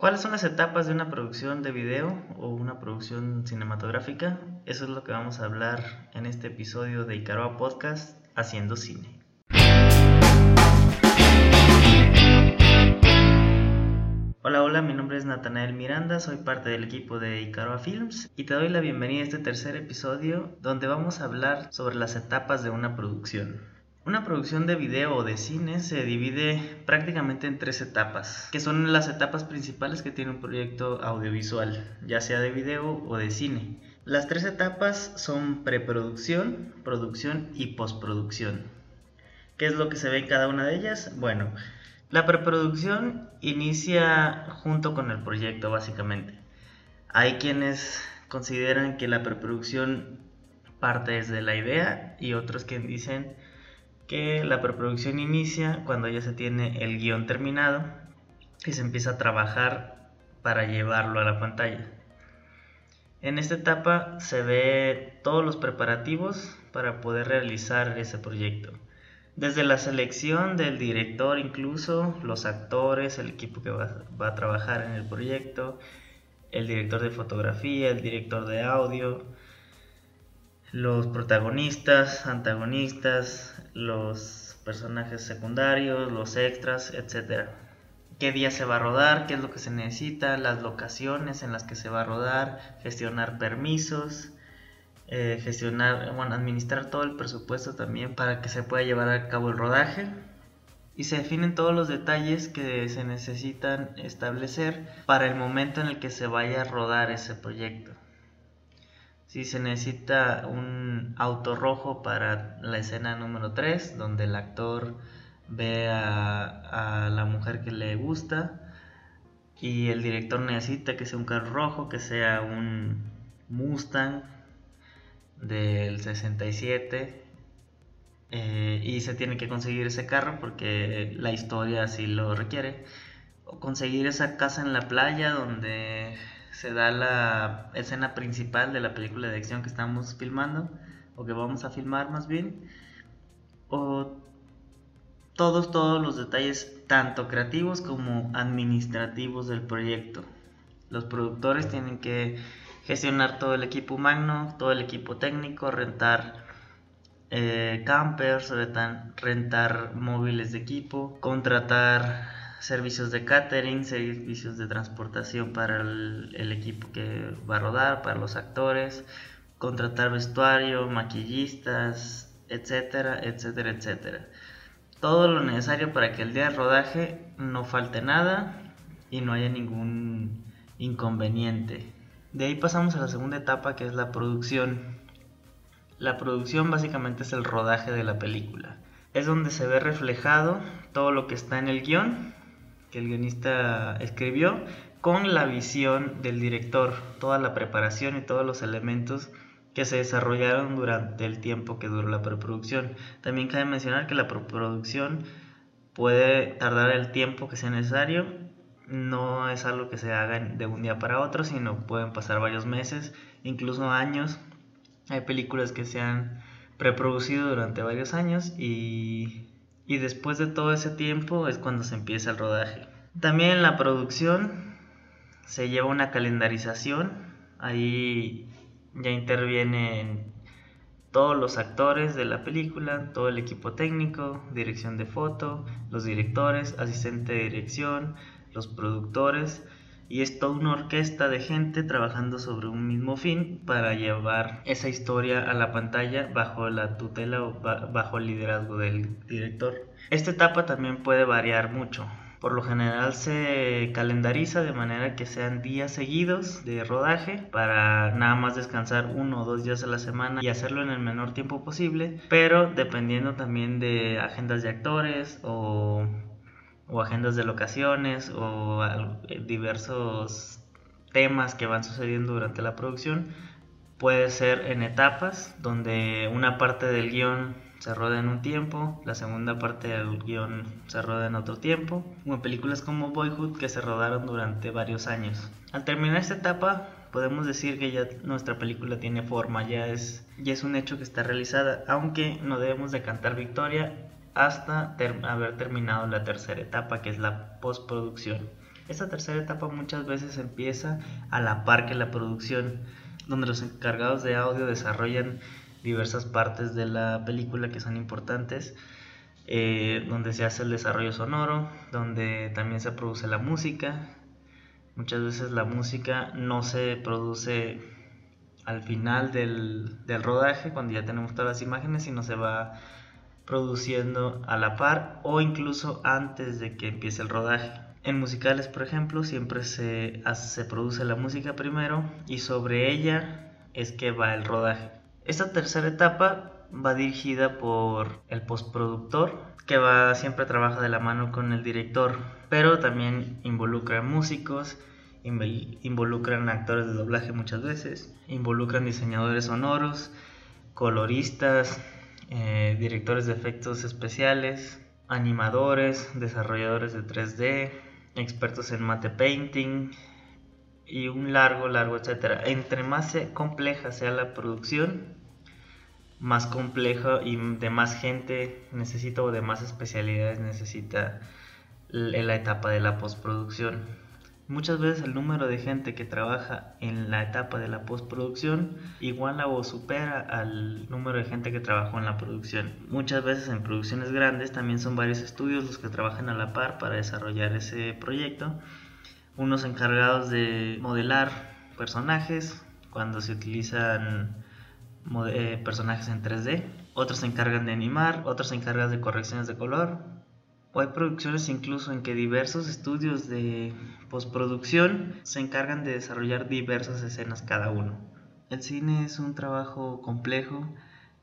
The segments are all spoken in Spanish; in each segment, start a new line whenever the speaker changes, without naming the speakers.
¿Cuáles son las etapas de una producción de video o una producción cinematográfica? Eso es lo que vamos a hablar en este episodio de Icaroa Podcast Haciendo Cine. Hola, hola, mi nombre es Natanael Miranda, soy parte del equipo de Icaroa Films y te doy la bienvenida a este tercer episodio donde vamos a hablar sobre las etapas de una producción. Una producción de video o de cine se divide prácticamente en tres etapas, que son las etapas principales que tiene un proyecto audiovisual, ya sea de video o de cine. Las tres etapas son preproducción, producción y postproducción. ¿Qué es lo que se ve en cada una de ellas? Bueno, la preproducción inicia junto con el proyecto básicamente. Hay quienes consideran que la preproducción parte desde la idea y otros que dicen que la preproducción inicia cuando ya se tiene el guion terminado y se empieza a trabajar para llevarlo a la pantalla. En esta etapa se ve todos los preparativos para poder realizar ese proyecto. Desde la selección del director incluso, los actores, el equipo que va, va, a trabajar en el proyecto, el director de fotografía, el director de audio, los protagonistas, antagonistas, los personajes secundarios, los extras, etc. ¿Qué día se va a rodar? ¿Qué es lo que se necesita? Las locaciones en las que se va a rodar, gestionar permisos, eh, gestionar, bueno, administrar todo el presupuesto también para que se pueda llevar a cabo el rodaje. Y se definen todos los detalles que se necesitan establecer para el momento en el que se vaya a rodar ese proyecto si se necesita un auto rojo para la escena número 3, donde el actor ve a, la mujer que le gusta y el director necesita que sea un carro rojo, que sea un Mustang del 67 eh, y se tiene que conseguir ese carro porque la historia así lo requiere. O conseguir esa casa en la playa donde se da la escena principal de la película de acción que estamos filmando, o que vamos a filmar más bien, o todos, todos los detalles, tanto creativos como administrativos del proyecto. Los productores tienen que gestionar todo el equipo humano, todo el equipo técnico, rentar eh, campers, rentar, rentar móviles de equipo, contratar servicios de catering, servicios de transportación para el, equipo que va a rodar, para los actores, contratar vestuario, maquillistas, etcétera, etcétera, etcétera. Todo lo necesario para que el día de rodaje no falte nada y no haya ningún inconveniente. De ahí pasamos a la segunda etapa que es la producción. La producción básicamente es el rodaje de la película. Es donde se ve reflejado todo lo que está en el guion que el guionista escribió con la visión del director, toda la preparación y todos los elementos que se desarrollaron durante el tiempo que duró la preproducción. También cabe mencionar que la preproducción puede tardar el tiempo que sea necesario, no es algo que se haga de un día para otro, sino pueden pasar varios meses, incluso años. Hay películas que se han preproducido durante varios años y y después de todo ese tiempo es cuando se empieza el rodaje. También en la producción se lleva una calendarización, ahí ya intervienen todos los actores de la película, todo el equipo técnico, dirección de foto, los directores, asistente de dirección, los productores y es toda una orquesta de gente trabajando sobre un mismo fin para llevar esa historia a la pantalla bajo la tutela o bajo el liderazgo del director. Esta etapa también puede variar mucho. Por lo general se calendariza de manera que sean días seguidos de rodaje para nada más descansar uno o dos días a la semana y hacerlo en el menor tiempo posible, pero dependiendo también de agendas de actores o o agendas de locaciones o diversos temas que van sucediendo durante la producción. Puede ser en etapas, donde una parte del guion se roda en un tiempo, la segunda parte del guion se roda en otro tiempo, o en películas como Boyhood que se rodaron durante varios años. Al terminar esta etapa, podemos decir que ya nuestra película tiene forma, ya es, ya es un hecho que está realizada, aunque no debemos de cantar victoria hasta haber terminado la tercera etapa, que es la postproducción. Esta tercera etapa muchas veces empieza a la par que la producción, donde los encargados de audio desarrollan diversas partes de la película que son importantes, eh, donde se hace el desarrollo sonoro, donde también se produce la música. Muchas veces la música no se produce al final del, del rodaje, cuando ya tenemos todas las imágenes, sino se va produciendo a la par o incluso antes de que empiece el rodaje. En musicales, por ejemplo, siempre se, se produce la música primero y sobre ella es que va el rodaje. Esta tercera etapa va dirigida por el postproductor, que va siempre trabaja de la mano con el director, pero también involucra músicos, involucran actores de doblaje muchas veces, involucran diseñadores sonoros, coloristas, eh, directores de efectos especiales, animadores, desarrolladores de 3D, expertos en mate painting y un largo, largo, etcétera. Entre más compleja sea la producción, más compleja y de más gente necesita o de más especialidades necesita la etapa de la postproducción. Muchas veces el número de gente que trabaja en la etapa de la postproducción iguala o supera al número de gente que trabajó en la producción. Muchas veces en producciones grandes también son varios estudios los que trabajan a la par para desarrollar ese proyecto. Unos encargados de modelar personajes cuando se utilizan eh, personajes en 3D, otros se encargan de animar, otros se encargan de correcciones de color, o hay producciones incluso en que diversos estudios de postproducción se encargan de desarrollar diversas escenas cada uno. El cine es un trabajo complejo,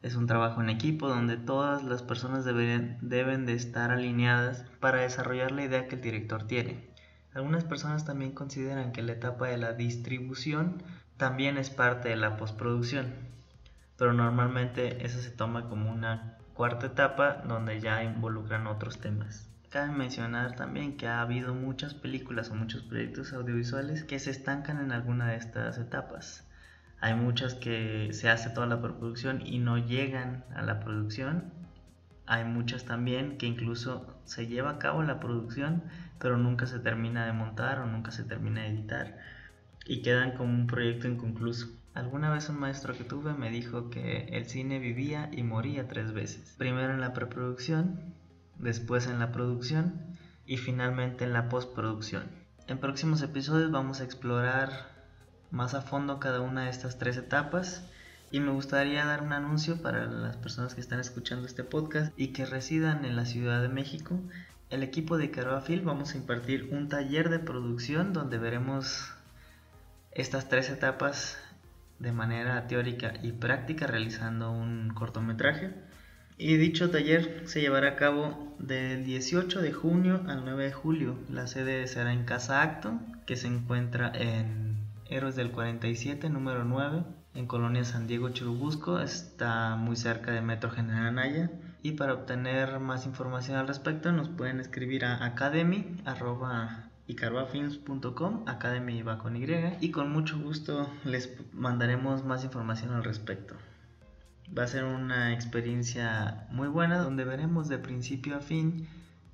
es un trabajo en equipo donde todas las personas deben, deben de estar alineadas para desarrollar la idea que el director tiene. Algunas personas también consideran que la etapa de la distribución también es parte de la postproducción, pero normalmente eso se toma como una cuarta etapa donde ya involucran otros temas. Cabe mencionar también que ha habido muchas películas o muchos proyectos audiovisuales que se estancan en alguna de estas etapas. Hay muchas que se hace toda la preproducción y no llegan a la producción. Hay muchas también que incluso se lleva a cabo la producción, pero nunca se termina de montar o nunca se termina de editar y quedan como un proyecto inconcluso. Alguna vez un maestro que tuve me dijo que el cine vivía y moría tres veces. Primero en la preproducción, después en la producción y finalmente en la postproducción. En próximos episodios vamos a explorar más a fondo cada una de estas tres etapas y me gustaría dar un anuncio para las personas que están escuchando este podcast y que residan en la Ciudad de México. El equipo de Caroafil vamos a impartir un taller de producción donde veremos estas tres etapas de manera teórica y práctica realizando un cortometraje. Y dicho taller se llevará a cabo del 18 de junio al 9 de julio. La sede será en Casa Acto, que se encuentra en Héroes del 47, número 9, en Colonia San Diego Churubusco. Está muy cerca de Metro General Anaya. Y para obtener más información al respecto nos pueden escribir a academy icaruafilms.com, Academy va con Y, y con mucho gusto les mandaremos más información al respecto. Va a ser una experiencia muy buena donde veremos de principio a fin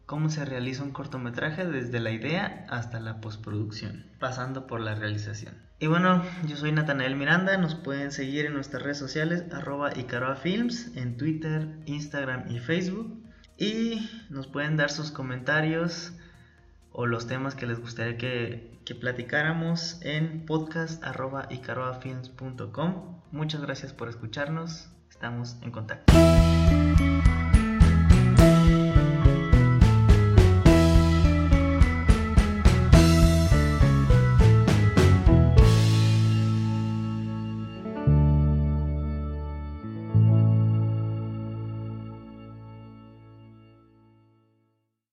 cómo se realiza un cortometraje desde la idea hasta la postproducción, pasando por la realización. Y bueno, yo soy Natanael Miranda, nos pueden seguir en nuestras redes sociales arroba Icaroafilms en Twitter, Instagram y Facebook. Y nos pueden dar sus comentarios, o los temas que les gustaría que, que platicáramos en podcast.icaroafilms.com. Muchas gracias por escucharnos. Estamos en contacto.